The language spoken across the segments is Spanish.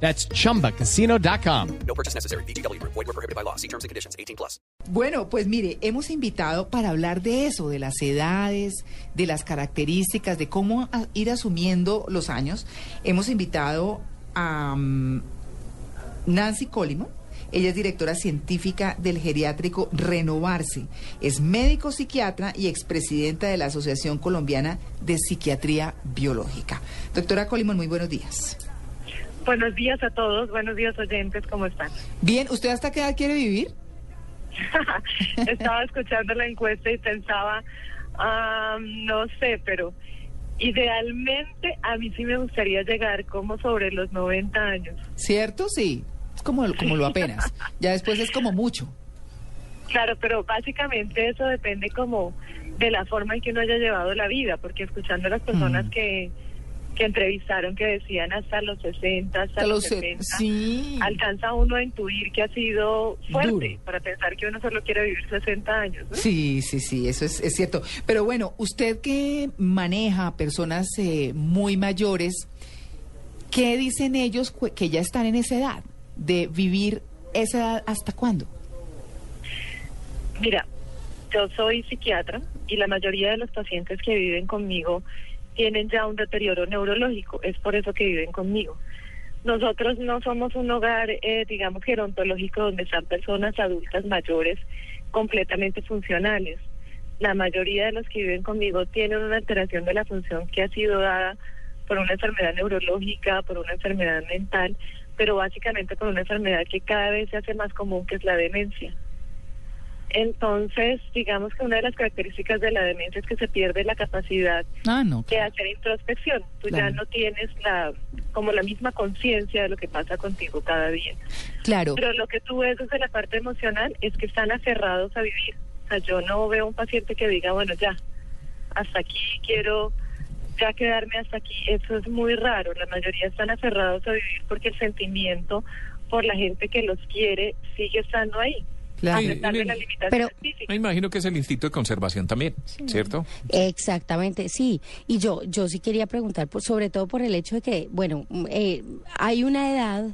That's chumbacasino.com. No purchase necessary. BGW. Void were prohibited by law. See terms and conditions. 18 plus. Bueno, pues mire, hemos invitado para hablar de eso, de las edades, de las características, de cómo ir asumiendo los años. Hemos invitado a mm, Nancy Colimon. Ella es directora científica del geriátrico Renovarse. Es médico psiquiatra y expresidenta de la Asociación Colombiana de Psiquiatría Biológica. Doctora Colimon, muy buenos días. Buenos días a todos, buenos días oyentes, ¿cómo están? Bien, ¿usted hasta qué edad quiere vivir? Estaba escuchando la encuesta y pensaba, no sé, pero idealmente a mí sí me gustaría llegar como sobre los 90 años. ¿Cierto? Sí. Es como, como lo apenas. Ya después es como mucho. Claro, pero básicamente eso depende como de la forma en que uno haya llevado la vida, porque escuchando a las personas Mm. que, que entrevistaron que decían hasta los 60, hasta, los los se- 70, sí. alcanza uno a intuir que ha sido fuerte Duro. para pensar que uno solo quiere vivir 60 años. ¿no? Sí, sí, sí, eso es, es cierto. Pero bueno, usted que maneja a personas eh, muy mayores, ¿qué dicen ellos que ya están en esa edad? De vivir esa edad hasta cuándo? Mira, yo soy psiquiatra y la mayoría de los pacientes que viven conmigo tienen ya un deterioro neurológico, es por eso que viven conmigo. Nosotros no somos un hogar, eh, digamos, gerontológico donde están personas adultas mayores completamente funcionales. La mayoría de los que viven conmigo tienen una alteración de la función que ha sido dada por una enfermedad neurológica, por una enfermedad mental, pero básicamente por una enfermedad que cada vez se hace más común, que es la demencia. Entonces, digamos que una de las características de la demencia es que se pierde la capacidad Ah, no. de hacer introspección. Tú ya no tienes la como la misma conciencia de lo que pasa contigo cada día. Claro. Pero lo que tú ves desde la parte emocional es que están aferrados a vivir. O sea, yo no veo un paciente que diga, bueno, ya, hasta aquí quiero ya quedarme hasta aquí. Eso es muy raro. La mayoría están aferrados a vivir porque el sentimiento por la gente que los quiere sigue estando ahí. Claro. Sí, limitaciones pero-. Me imagino que es el instinto de conservación también, ¿cierto? Exactamente, sí. Y yo, yo sí quería preguntar, por, sobre todo por el hecho de que, bueno, mm, eh, hay una edad,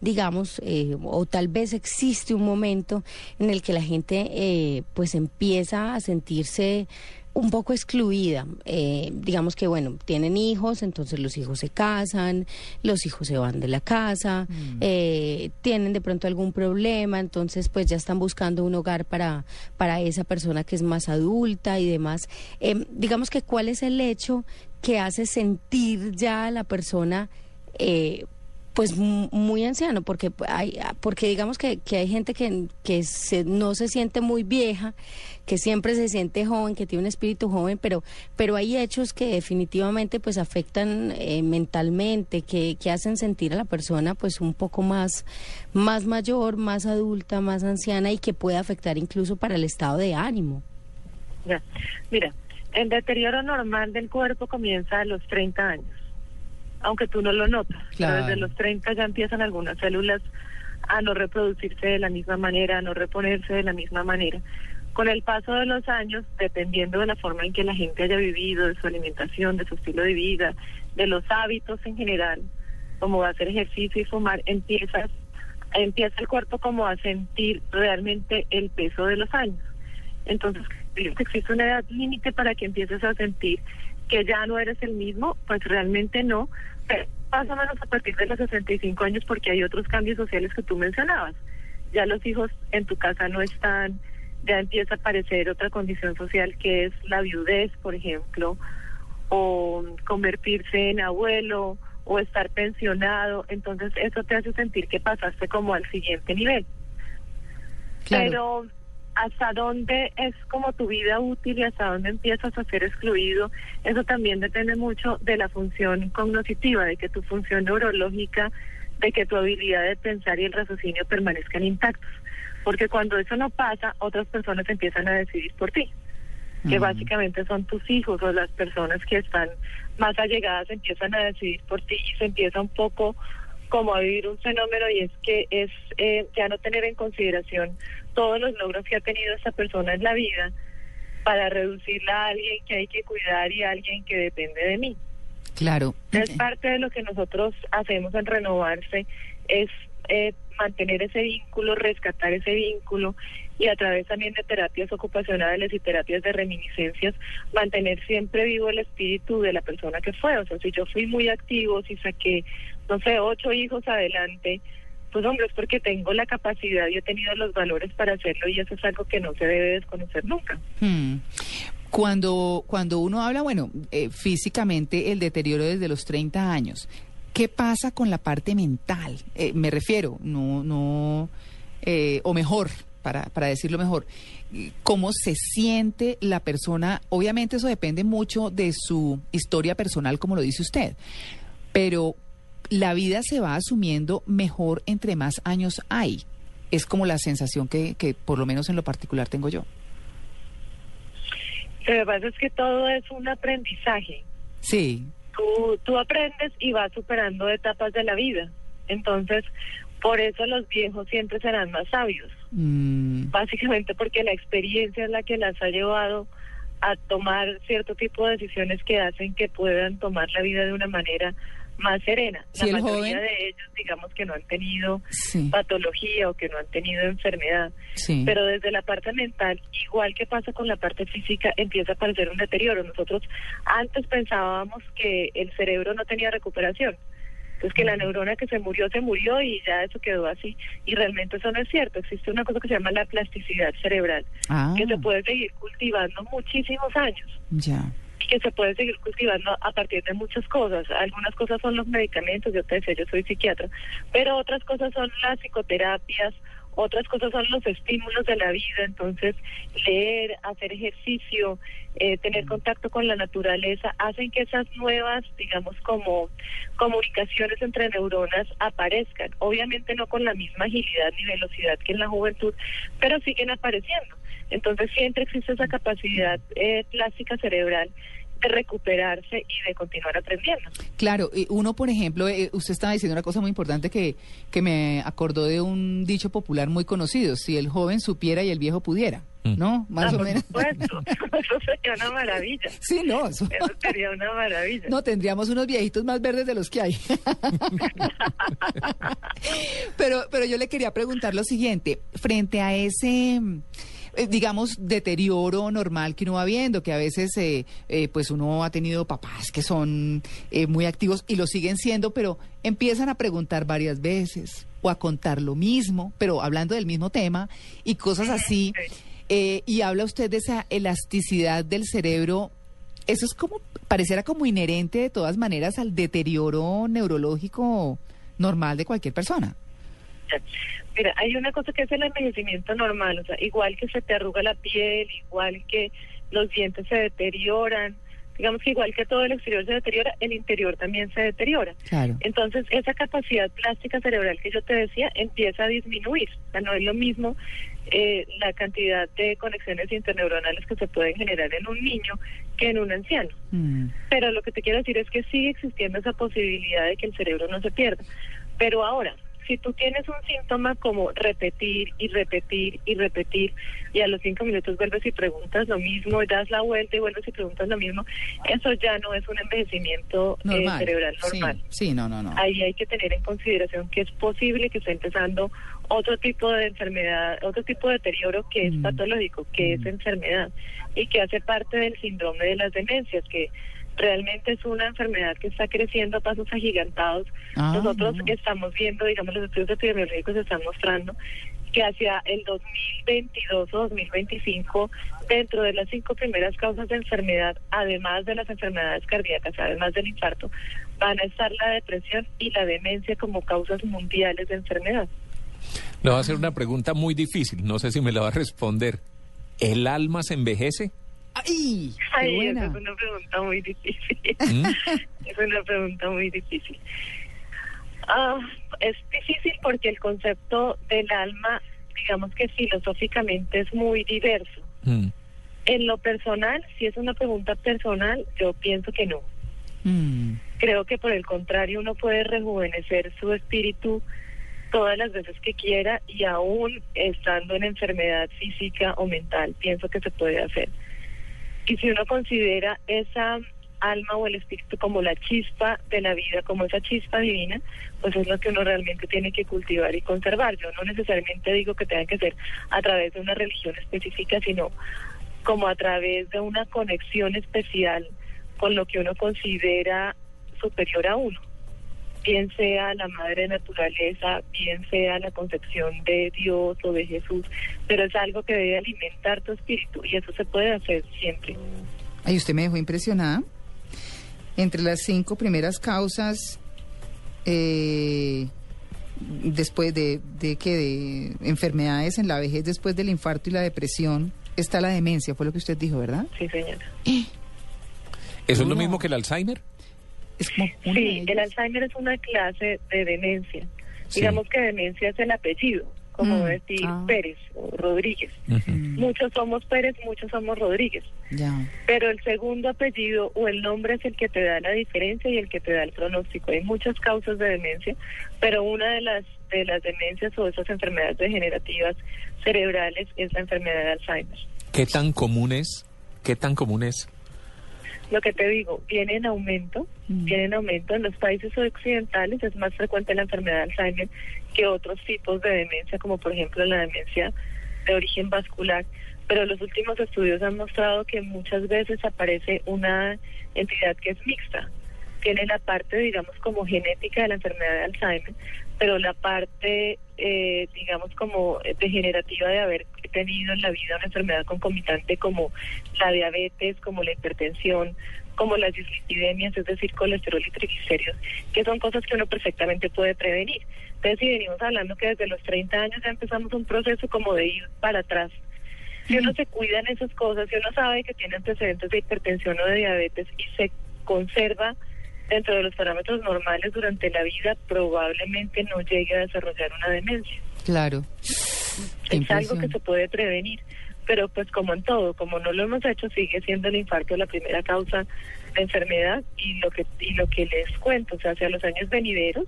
digamos, eh, o tal vez existe un momento en el que la gente, eh, pues, empieza a sentirse un poco excluida. Eh, digamos que, bueno, tienen hijos, entonces los hijos se casan, los hijos se van de la casa, eh, tienen de pronto algún problema, entonces pues ya están buscando un hogar para, para esa persona que es más adulta y demás. Em, digamos que cuál es el hecho que hace sentir ya a la persona... Pues mu- muy anciano, porque hay, porque digamos que, que hay gente que, que se- no se siente muy vieja, que siempre se siente joven, que tiene un espíritu joven, pero, pero hay hechos que definitivamente pues afectan eh, mentalmente, que, que hacen sentir a la persona pues un poco más, más mayor, más adulta, más anciana y que puede afectar incluso para el estado de ánimo. Mira, el deterioro normal del cuerpo comienza a los 30 años, aunque tú no lo notas. pero Claro. desde los 30 ya empiezan algunas células a no reproducirse de la misma manera, a no reponerse de la misma manera. Con el paso de los años, dependiendo de la forma en que la gente haya vivido, de su alimentación, de su estilo de vida, de los hábitos en general, como va a hacer ejercicio y fumar, empiezas, empieza el cuerpo como a sentir realmente el peso de los años. Entonces, existe una edad límite para que empieces a sentir que ya no eres el mismo, pues realmente no, pero más o menos a partir de los 65 años porque hay otros cambios sociales que tú mencionabas. Ya los hijos en tu casa no están, ya empieza a aparecer otra condición social que es la viudez, por ejemplo, o convertirse en abuelo o estar pensionado, entonces eso te hace sentir que pasaste como al siguiente nivel. Claro. Pero hasta dónde es como tu vida útil y hasta dónde empiezas a ser excluido, eso también depende mucho de la función cognitiva, de que tu función neurológica, de que tu habilidad de pensar y el raciocinio permanezcan intactos. Porque cuando eso no pasa, otras personas empiezan a decidir por ti, que básicamente son tus hijos o las personas que están más allegadas empiezan a decidir por ti y se empieza un poco como a vivir un fenómeno y es que es eh, ya no tener en consideración todos los logros que ha tenido esta persona en la vida para reducirla a alguien que hay que cuidar y a alguien que depende de mí. Claro. Es parte de lo que nosotros hacemos en Renovarse, es eh, mantener ese vínculo, rescatar ese vínculo y a través también de terapias ocupacionales y terapias de reminiscencias, mantener siempre vivo el espíritu de la persona que fue. O sea, si yo fui muy activo, si saqué, no sé, ocho hijos adelante, pues hombre, es porque tengo la capacidad y he tenido los valores para hacerlo y eso es algo que no se debe desconocer nunca. Hmm. Cuando, cuando uno habla, bueno, eh, físicamente el deterioro desde los 30 años, ¿qué pasa con la parte mental? Eh, me refiero, no, no, eh, o mejor, para, para decirlo mejor, ¿cómo se siente la persona? Obviamente eso depende mucho de su historia personal, como lo dice usted, pero la vida se va asumiendo mejor entre más años hay. Es como la sensación que, que por lo menos en lo particular tengo yo. Lo que pasa es que todo es un aprendizaje. Sí, Tú, tú aprendes y vas superando etapas de la vida. Entonces, por eso los viejos siempre serán más sabios. Mm, Básicamente porque la experiencia es la que las ha llevado a tomar cierto tipo de decisiones que hacen que puedan tomar la vida de una manera más serena. La mayoría joven- de ellos, digamos que no han tenido sí, patología o que no han tenido enfermedad. sí. Pero desde la parte mental, igual que pasa con la parte física, empieza a aparecer un deterioro. Nosotros antes pensábamos que el cerebro no tenía recuperación. Entonces que la neurona que se murió, se murió y ya eso quedó así. Y realmente eso no es cierto. Existe una cosa que se llama la plasticidad cerebral, ah, que se puede seguir cultivando muchísimos años ya. Que se puede seguir cultivando a partir de muchas cosas. Algunas cosas son los medicamentos, yo te decía, yo soy psiquiatra, pero otras cosas son las psicoterapias, otras cosas son los estímulos de la vida, entonces leer, hacer ejercicio, eh, tener contacto con la naturaleza, hacen que esas nuevas, digamos, como comunicaciones entre neuronas aparezcan. Obviamente no con la misma agilidad ni velocidad que en la juventud, pero siguen apareciendo. Entonces siempre existe esa capacidad eh, plástica cerebral de recuperarse y de continuar aprendiendo. Claro, y uno, por ejemplo, eh, usted estaba diciendo una cosa muy importante que, que me acordó de un dicho popular muy conocido, si el joven supiera y el viejo pudiera, Mm. ¿no? Más Ah, o por menos. supuesto, eso sería una maravilla. Sí, no, eso- Eso sería una maravilla. no tendríamos unos viejitos más verdes de los que hay. pero, pero yo le quería preguntar lo siguiente, frente a ese eh, digamos, deterioro normal que uno va viendo, que a veces eh, eh, pues uno ha tenido papás que son eh, muy activos y lo siguen siendo, pero empiezan a preguntar varias veces o a contar lo mismo, pero hablando del mismo tema y cosas así. Y habla usted de esa elasticidad del cerebro. Eso es como, pareciera como inherente de todas maneras al deterioro neurológico normal de cualquier persona. Mira, hay una cosa que es el envejecimiento normal, o sea, igual que se te arruga la piel, igual que los dientes se deterioran, digamos que igual que todo el exterior se deteriora, el interior también se deteriora. Claro. Entonces, esa capacidad plástica cerebral que yo te decía empieza a disminuir. O sea, no es lo mismo eh, la cantidad de conexiones interneuronales que se pueden generar en un niño que en un anciano. Mm, Pero lo que te quiero decir es que sigue existiendo esa posibilidad de que el cerebro no se pierda. Pero ahora, si tú tienes un síntoma como repetir y repetir y repetir y a los cinco minutos vuelves y preguntas lo mismo, y das la vuelta y vuelves y preguntas lo mismo, eso ya no es un envejecimiento eh, cerebral normal. Sí, sí, no, no, no. Ahí hay que tener en consideración que es posible que esté empezando otro tipo de enfermedad, otro tipo de deterioro que es Mm. patológico, que es Mm. enfermedad y que hace parte del síndrome de las demencias, que realmente es una enfermedad que está creciendo a pasos agigantados. Ah, Nosotros no. estamos viendo, digamos, los estudios epidemiológicos están mostrando que hacia el 2022 o 2025, dentro de las cinco primeras causas de enfermedad, además de las enfermedades cardíacas, además del infarto, van a estar la depresión y la demencia como causas mundiales de enfermedad. Le voy a hacer una pregunta muy difícil, no sé si me la va a responder. ¿El alma se envejece? ¡Ay! ¡Qué Ay, buena! esa es una pregunta muy difícil. ¿Mm? es una pregunta muy difícil. Ah, es difícil porque el concepto del alma digamos que filosóficamente es muy diverso. Mm. En lo personal, si es una pregunta personal, yo pienso que no. Mm. Creo que por el contrario uno puede rejuvenecer su espíritu todas las veces que quiera y aún estando en enfermedad física o mental, pienso que se puede hacer. Y si uno considera esa alma o el espíritu como la chispa de la vida, como esa chispa divina, pues es lo que uno realmente tiene que cultivar y conservar. Yo no necesariamente digo que tenga que ser a través de una religión específica, sino como a través de una conexión especial con lo que uno considera superior a uno bien sea la madre naturaleza, bien sea la concepción de Dios o de Jesús, pero es algo que debe alimentar tu espíritu y eso se puede hacer siempre. Ay, usted me dejó impresionada. Entre las cinco primeras causas, eh, después de, de que de enfermedades en la vejez, después del infarto y la depresión, está la demencia, fue lo que usted dijo, ¿verdad? Sí, señora. ¿Eso es lo mismo que el Alzheimer? Es como una de Sí, el. Alzheimer es una clase de demencia. Digamos que demencia es el apellido, como Mm, decir ah. Pérez o Rodríguez. Muchos somos Pérez, muchos somos Rodríguez. Ya. Pero el segundo apellido o el nombre es el que te da la diferencia y el que te da el pronóstico. Hay muchas causas de demencia, pero una de las de las demencias o esas enfermedades degenerativas cerebrales es la enfermedad de Alzheimer. ¿Qué tan común es? ¿Qué tan común es? Lo que te digo, viene en aumento, Mm. viene en aumento en los países occidentales, es más frecuente la enfermedad de Alzheimer que otros tipos de demencia, como por ejemplo la demencia de origen vascular. Pero los últimos estudios han mostrado que muchas veces aparece una entidad que es mixta. Tiene la parte, digamos, como genética de la enfermedad de Alzheimer, pero la parte, eh, digamos, como degenerativa de haber tenido en la vida una enfermedad concomitante como la diabetes, como la hipertensión, como las dislipidemias, es decir, colesterol y triglicéridos, que son cosas que uno perfectamente puede prevenir. Entonces, si venimos hablando que desde los 30 años ya empezamos un proceso como de ir para atrás. Si uno se cuida en esas cosas, si uno sabe que tiene antecedentes de hipertensión o de diabetes y se conserva dentro de los parámetros normales durante la vida, probablemente no llegue a desarrollar una demencia. Claro. Qué es algo que se puede prevenir. Pero pues como en todo, como no lo hemos hecho, sigue siendo el infarto la primera causa de enfermedad y lo que y lo que les cuento, o sea, hacia los años venideros,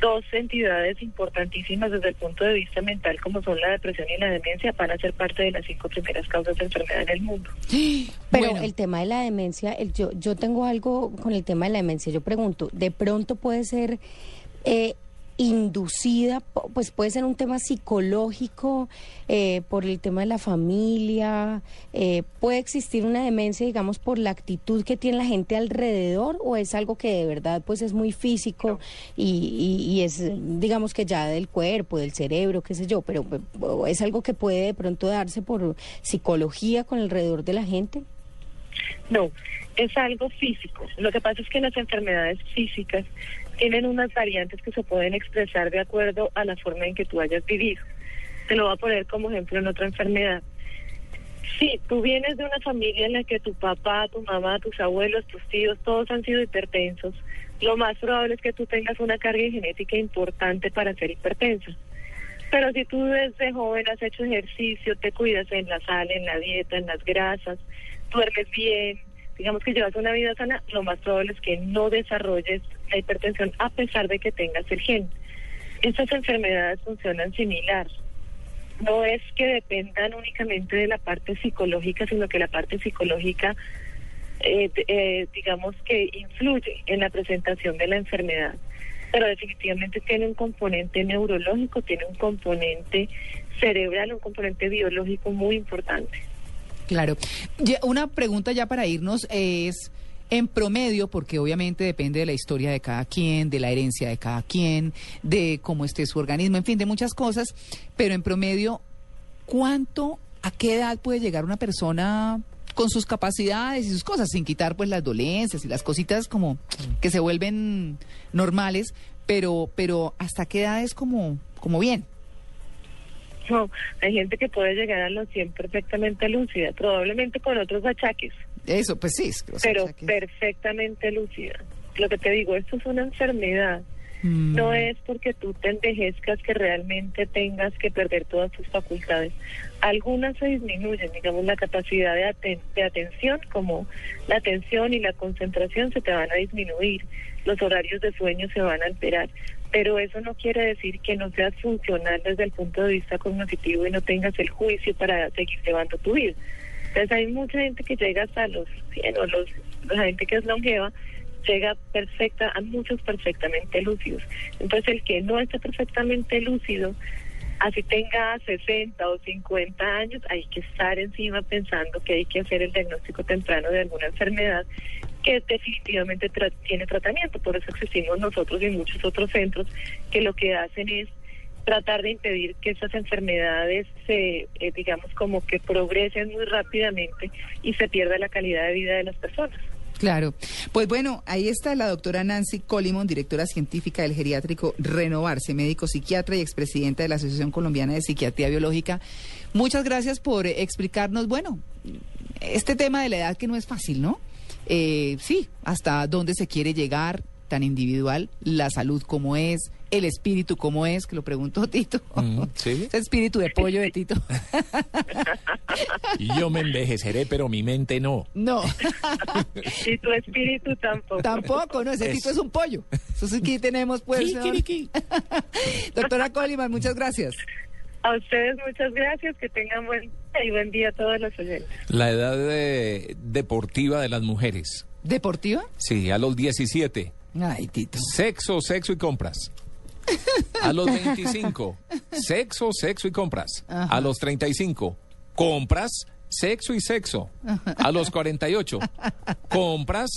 dos entidades importantísimas desde el punto de vista mental como son la depresión y la demencia van a ser parte de las cinco primeras causas de enfermedad en el mundo. Pero Bueno. el tema de la demencia, el, yo, yo tengo algo con el tema de la demencia. Yo pregunto, ¿de pronto puede ser eh, inducida, pues puede ser un tema psicológico eh, por el tema de la familia? eh, ¿Puede existir una demencia, digamos, por la actitud que tiene la gente alrededor o es algo que de verdad pues es muy físico y, y- y es, digamos que ya del cuerpo, del cerebro, qué sé yo, pero es algo que puede de pronto darse por psicología con alrededor de la gente? No, es algo físico. Lo que pasa es que las enfermedades físicas tienen unas variantes que se pueden expresar de acuerdo a la forma en que tú hayas vivido. Te lo voy a poner como ejemplo en otra enfermedad. Si tú vienes de una familia en la que tu papá, tu mamá, tus abuelos, tus tíos, todos han sido hipertensos, lo más probable es que tú tengas una carga genética importante para ser hipertenso. Pero si tú desde joven has hecho ejercicio, te cuidas en la sal, en la dieta, en las grasas, duermes bien, digamos que llevas una vida sana, lo más probable es que no desarrolles la hipertensión a pesar de que tengas el gen. Estas enfermedades funcionan similar. No es que dependan únicamente de la parte psicológica, sino que la parte psicológica, eh, eh, digamos que influye en la presentación de la enfermedad. Pero definitivamente tiene un componente neurológico, tiene un componente cerebral, un componente biológico muy importante. Claro. Una pregunta ya para irnos es, en promedio, porque obviamente depende de la historia de cada quien, de la herencia de cada quien, de cómo esté su organismo, en fin, de muchas cosas, pero en promedio, ¿cuánto, a qué edad puede llegar una persona con sus capacidades y sus cosas, sin quitar pues las dolencias y las cositas como que se vuelven normales, pero, pero hasta qué edad es como, como bien? No, hay gente que puede llegar a los 100 perfectamente lúcida, probablemente con otros achaques, Eso, pues sí. pero perfectamente lúcida. Lo que te digo, esto es una enfermedad No es porque tú te envejezcas que realmente tengas que perder todas tus facultades. Algunas se disminuyen, digamos, la capacidad de atención, como la atención y la concentración se te van a disminuir, los horarios de sueño se van a alterar, pero eso no quiere decir que no seas funcional desde el punto de vista cognitivo y no tengas el juicio para seguir llevando tu vida. Entonces hay mucha gente que llega hasta los 100 o los, la gente que es longeva llega perfecta, a muchos perfectamente lúcidos. Entonces el que no está perfectamente lúcido, así tenga 60 o 50 años, hay que estar encima pensando que hay que hacer el diagnóstico temprano de alguna enfermedad que definitivamente tiene tratamiento. Por eso existimos nosotros y muchos otros centros que lo que hacen es tratar de impedir que esas enfermedades se, eh, digamos, como que progresen muy rápidamente y se pierda la calidad de vida de las personas. Claro. Pues bueno, ahí está la doctora Nancy Colimon, directora científica del geriátrico Renovarse, médico psiquiatra y expresidenta de la Asociación Colombiana de Psiquiatría Biológica. Muchas gracias por explicarnos, bueno, este tema de la edad que no es fácil, ¿no? Eh, sí, hasta dónde se quiere llegar, tan individual, la salud como es, el espíritu como es, que lo preguntó Tito. Mm, sí. Ese espíritu de pollo de Tito. Yo me envejeceré, pero mi mente no. No. Y tu espíritu tampoco. Tampoco, no, ese Es- Tito es un pollo. Entonces aquí tenemos pues... Doctora Coliman, muchas gracias. A ustedes muchas gracias, que tengan buen día y buen día a todos los oyentes. La edad de- deportiva de las mujeres. ¿Deportiva? Sí, a los 17. Ay, Tito. Sexo, sexo y compras. A los 25, sexo, sexo y compras. A los 35, compras, sexo y sexo. A los 48, compras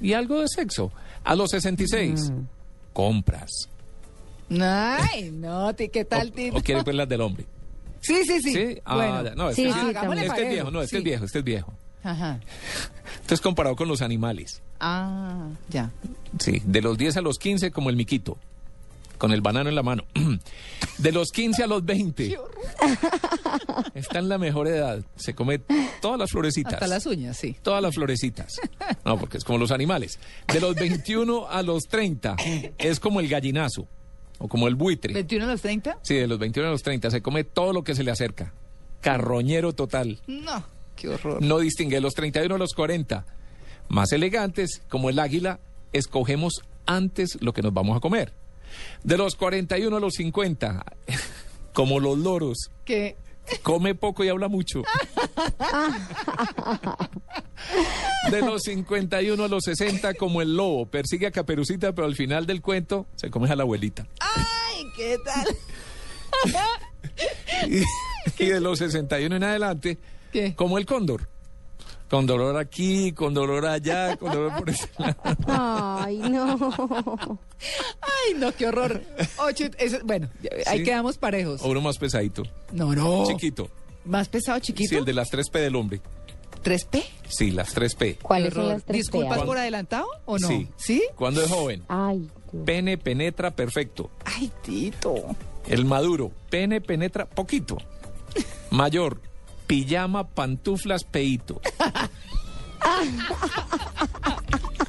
y algo de sexo. A los 66, compras. Ay, no, ¿qué tal, Tito? ¿O quiere pues las del hombre? Sí, sí, sí. ¿Sí? Ah, Bueno. no, es Sí, que, sí, este es viejo, no, este sí. es viejo, este es viejo. Ajá. Entonces comparado con los animales. Ah, ya. Sí, de los 10 a los 15 como el miquito, con el banano en la mano. De los 15 a los 20. Está en la mejor edad. Se come todas las florecitas. Hasta las uñas, sí. Todas las florecitas. No, porque es como los animales. De los 21 a los 30 es como el gallinazo o como el buitre. ¿21 a los 30? Sí, de los 21 a los 30 se come todo lo que se le acerca. Carroñero total. No, qué horror. No distingue de los 31 a los 40. Más elegantes, como el águila, escogemos antes lo que nos vamos a comer. De los 41 a los 50, como los loros, ¿Qué? come poco y habla mucho. De los 51 a los 60, como el lobo, persigue a Caperucita, pero al final del cuento se come a la abuelita. Ay, ¿qué tal? Y, y de los 61 en adelante, ¿Qué? como el cóndor. Con dolor aquí, con dolor allá, con dolor por ese lado. Ay, no. Ay, no, qué horror. Ocho, eso- bueno, ahí Sí. quedamos parejos. O uno más pesadito, No, no. chiquito. Más pesado, chiquito. Sí, el de las 3P del hombre. 3P. Sí, las 3P. ¿Cuáles son las tres ¿Disculpas P? por adelantado o no? Sí. ¿Sí? Cuando es joven, Ay, pene penetra perfecto. Ay, Tito. El maduro, pene penetra poquito. Mayor, pijama, pantuflas, peito.